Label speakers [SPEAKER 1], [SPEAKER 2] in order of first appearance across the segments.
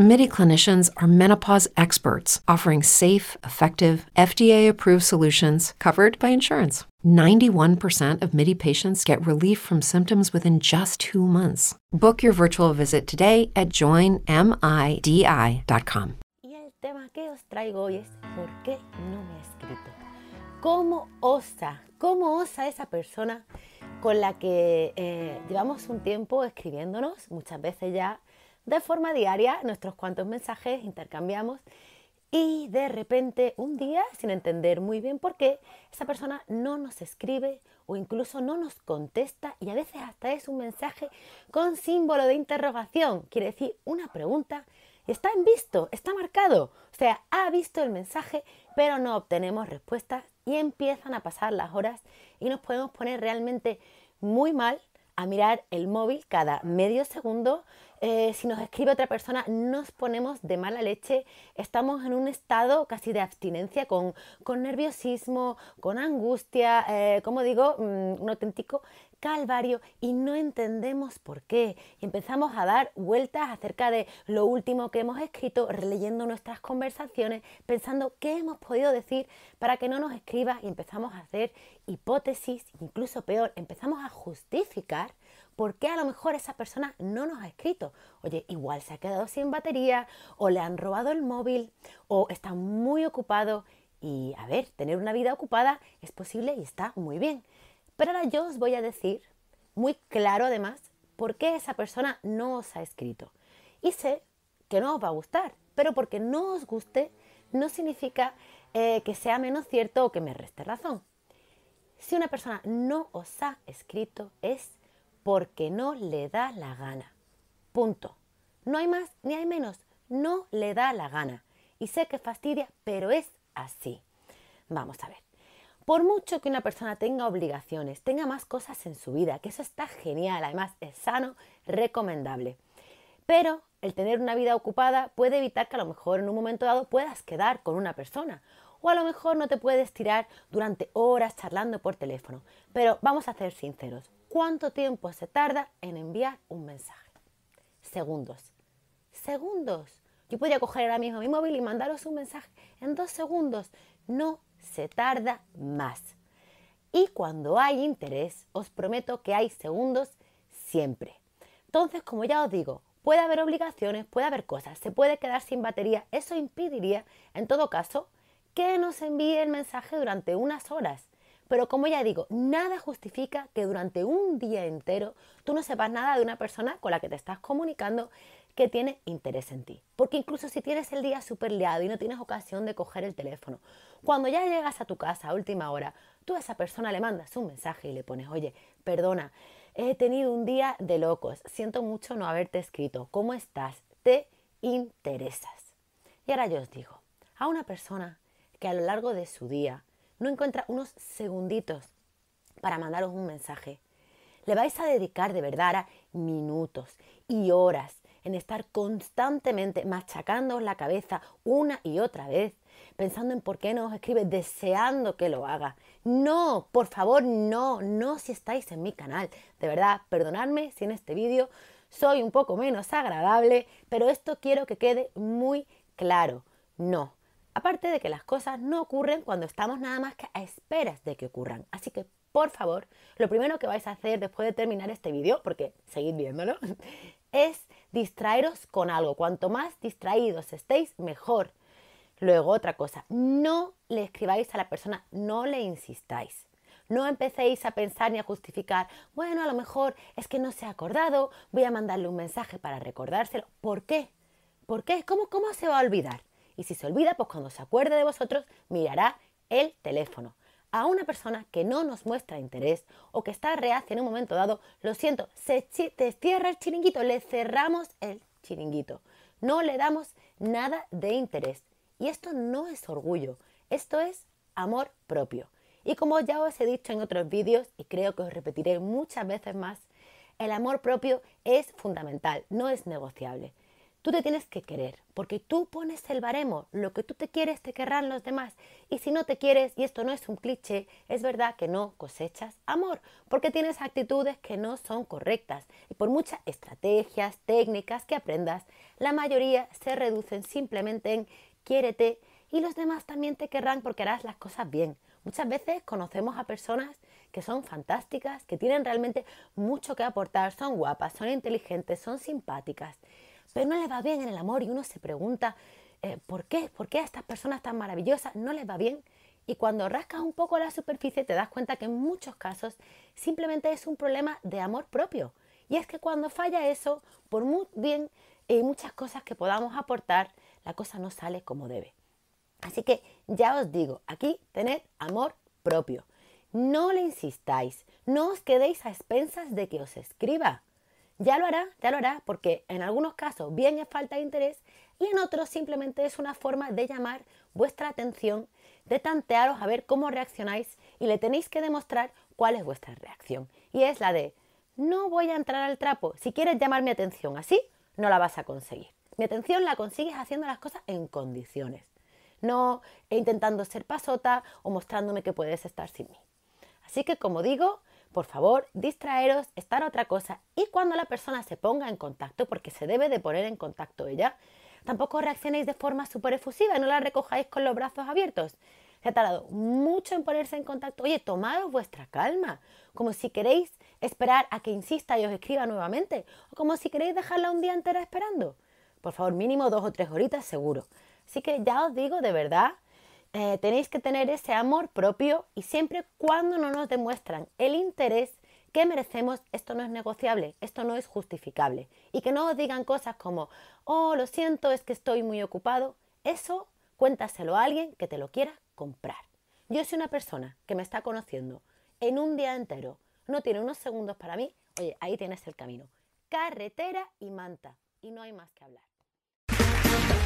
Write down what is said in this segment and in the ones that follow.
[SPEAKER 1] MIDI clinicians are menopause experts offering safe, effective, FDA approved solutions covered by insurance. 91% of MIDI patients get relief from symptoms within just two months. Book your virtual visit today at joinmidi.com.
[SPEAKER 2] Y el tema que os traigo hoy es ¿por qué no me ha escrito? ¿Cómo osa? ¿Cómo osa esa persona con la que eh, llevamos un tiempo escribiéndonos, muchas veces ya de forma diaria, nuestros cuantos mensajes intercambiamos y de repente un día, sin entender muy bien por qué, esa persona no nos escribe o incluso no nos contesta y a veces hasta es un mensaje con símbolo de interrogación, quiere decir una pregunta, está en visto, está marcado, o sea, ha visto el mensaje pero no obtenemos respuestas y empiezan a pasar las horas y nos podemos poner realmente muy mal a mirar el móvil cada medio segundo eh, si nos escribe otra persona, nos ponemos de mala leche, estamos en un estado casi de abstinencia, con, nerviosismo, con angustia, eh, como digo, mm, un auténtico calvario y no entendemos por qué. Y empezamos a dar vueltas acerca de lo último que hemos escrito, releyendo nuestras conversaciones, pensando qué hemos podido decir para que no nos escriba y empezamos a hacer hipótesis, incluso peor, empezamos a justificar ¿por qué a lo mejor esa persona no nos ha escrito? Oye, igual se ha quedado sin batería, o le han robado el móvil, o está muy ocupado. Y a ver, tener una vida ocupada es posible y está muy bien. Pero ahora yo os voy a decir, muy claro además, por qué esa persona no os ha escrito. Y sé que no os va a gustar, pero porque no os guste no significa eh, que sea menos cierto o que me reste razón. Si una persona no os ha escrito es porque no le da la gana. Punto. No hay más ni hay menos. No le da la gana. Y sé que fastidia, pero es así. Vamos a ver. Por mucho que una persona tenga obligaciones, tenga más cosas en su vida, que eso está genial, además es sano, recomendable. Pero el tener una vida ocupada puede evitar que a lo mejor en un momento dado puedas quedar con una persona. O a lo mejor no te puedes tirar durante horas charlando por teléfono. Pero vamos a ser sinceros, ¿Cuánto tiempo se tarda en enviar un mensaje? Segundos. Segundos. Yo podría coger ahora mismo mi móvil y mandaros un mensaje en dos segundos. No se tarda más. Y cuando hay interés, os prometo que hay segundos siempre. Entonces, como ya os digo, puede haber obligaciones, puede haber cosas, se puede quedar sin batería. Eso impediría, en todo caso, que nos envíe el mensaje durante unas horas. Pero como ya digo, nada justifica que durante un día entero tú no sepas nada de una persona con la que te estás comunicando que tiene interés en ti. Porque incluso si tienes el día súper liado y no tienes ocasión de coger el teléfono, cuando ya llegas a tu casa a última hora, tú a esa persona le mandas un mensaje y le pones, oye, perdona, he tenido un día de locos, siento mucho no haberte escrito, ¿cómo estás? Te interesas. Y ahora yo os digo, a una persona que a lo largo de su día no encuentra unos segunditos para mandaros un mensaje. Le vais a dedicar de verdad a minutos y horas en estar constantemente machacando la cabeza una y otra vez, pensando en por qué no os escribe, deseando que lo haga. No, por favor, no, no si estáis en mi canal. De verdad, perdonadme si en este vídeo soy un poco menos agradable, pero esto quiero que quede muy claro, no. Aparte de que las cosas no ocurren cuando estamos nada más que a esperas de que ocurran. Así que, por favor, lo primero que vais a hacer después de terminar este vídeo, porque seguid viéndolo, es distraeros con algo. Cuanto más distraídos estéis, mejor. Luego, otra cosa, no le escribáis a la persona, no le insistáis. No empecéis a pensar ni a justificar, bueno, a lo mejor es que no se ha acordado, voy a mandarle un mensaje para recordárselo. ¿Por qué? ¿Por qué? ¿Cómo, cómo se va a olvidar? Y si se olvida, pues cuando se acuerde de vosotros, mirará el teléfono. A una persona que no nos muestra interés o que está reacia en un momento dado, lo siento, se te cierra el chiringuito, le cerramos el chiringuito. No le damos nada de interés. Y esto no es orgullo, esto es amor propio. Y como ya os he dicho en otros vídeos, y creo que os repetiré muchas veces más, el amor propio es fundamental, no es negociable. Tú te tienes que querer, porque tú pones el baremo, lo que tú te quieres te querrán los demás. Y si no te quieres, y esto no es un cliché, es verdad que no cosechas amor, porque tienes actitudes que no son correctas. Y por muchas estrategias, técnicas que aprendas, la mayoría se reducen simplemente en quiérete y los demás también te querrán porque harás las cosas bien. Muchas veces conocemos a personas que son fantásticas, que tienen realmente mucho que aportar, son guapas, son inteligentes, son simpáticas, pero no les va bien en el amor y uno se pregunta, eh, ¿por qué? ¿Por qué a estas personas tan maravillosas no les va bien? Y cuando rascas un poco la superficie te das cuenta que en muchos casos simplemente es un problema de amor propio. Y es que cuando falla eso, por muy bien y muchas cosas que podamos aportar, la cosa no sale como debe. Así que ya os digo, aquí tened amor propio. No le insistáis, no os quedéis a expensas de que os escriba. Ya lo hará, ya lo hará, porque en algunos casos bien es falta de interés y en otros simplemente es una forma de llamar vuestra atención, de tantearos a ver cómo reaccionáis y le tenéis que demostrar cuál es vuestra reacción. Y es la de, no voy a entrar al trapo, si quieres llamar mi atención así, no la vas a conseguir. Mi atención la consigues haciendo las cosas en condiciones no intentando ser pasota o mostrándome que puedes estar sin mí. Así que como digo, por favor, distraeros, estar otra cosa y cuando la persona se ponga en contacto, porque se debe de poner en contacto ella, tampoco reaccionéis de forma súper efusiva no la recojáis con los brazos abiertos. Se ha tardado mucho en ponerse en contacto. Oye, tomaros vuestra calma, como si queréis esperar a que insista y os escriba nuevamente, o como si queréis dejarla un día entero esperando. Por favor, mínimo dos o tres horitas seguro. Así que ya os digo, de verdad, eh, tenéis que tener ese amor propio y siempre cuando no nos demuestran el interés que merecemos, esto no es negociable, esto no es justificable. Y que no os digan cosas como, oh, lo siento, es que estoy muy ocupado. Eso cuéntaselo a alguien que te lo quiera comprar. Yo soy una persona que me está conociendo en un día entero, no tiene unos segundos para mí, oye, ahí tienes el camino. Carretera y manta. Y no hay más que hablar.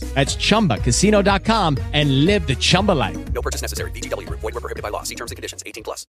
[SPEAKER 3] That's ChumbaCasino.com and live the Chumba life.
[SPEAKER 4] No purchase necessary. VGW. Void were prohibited by law. See terms and conditions. 18 plus.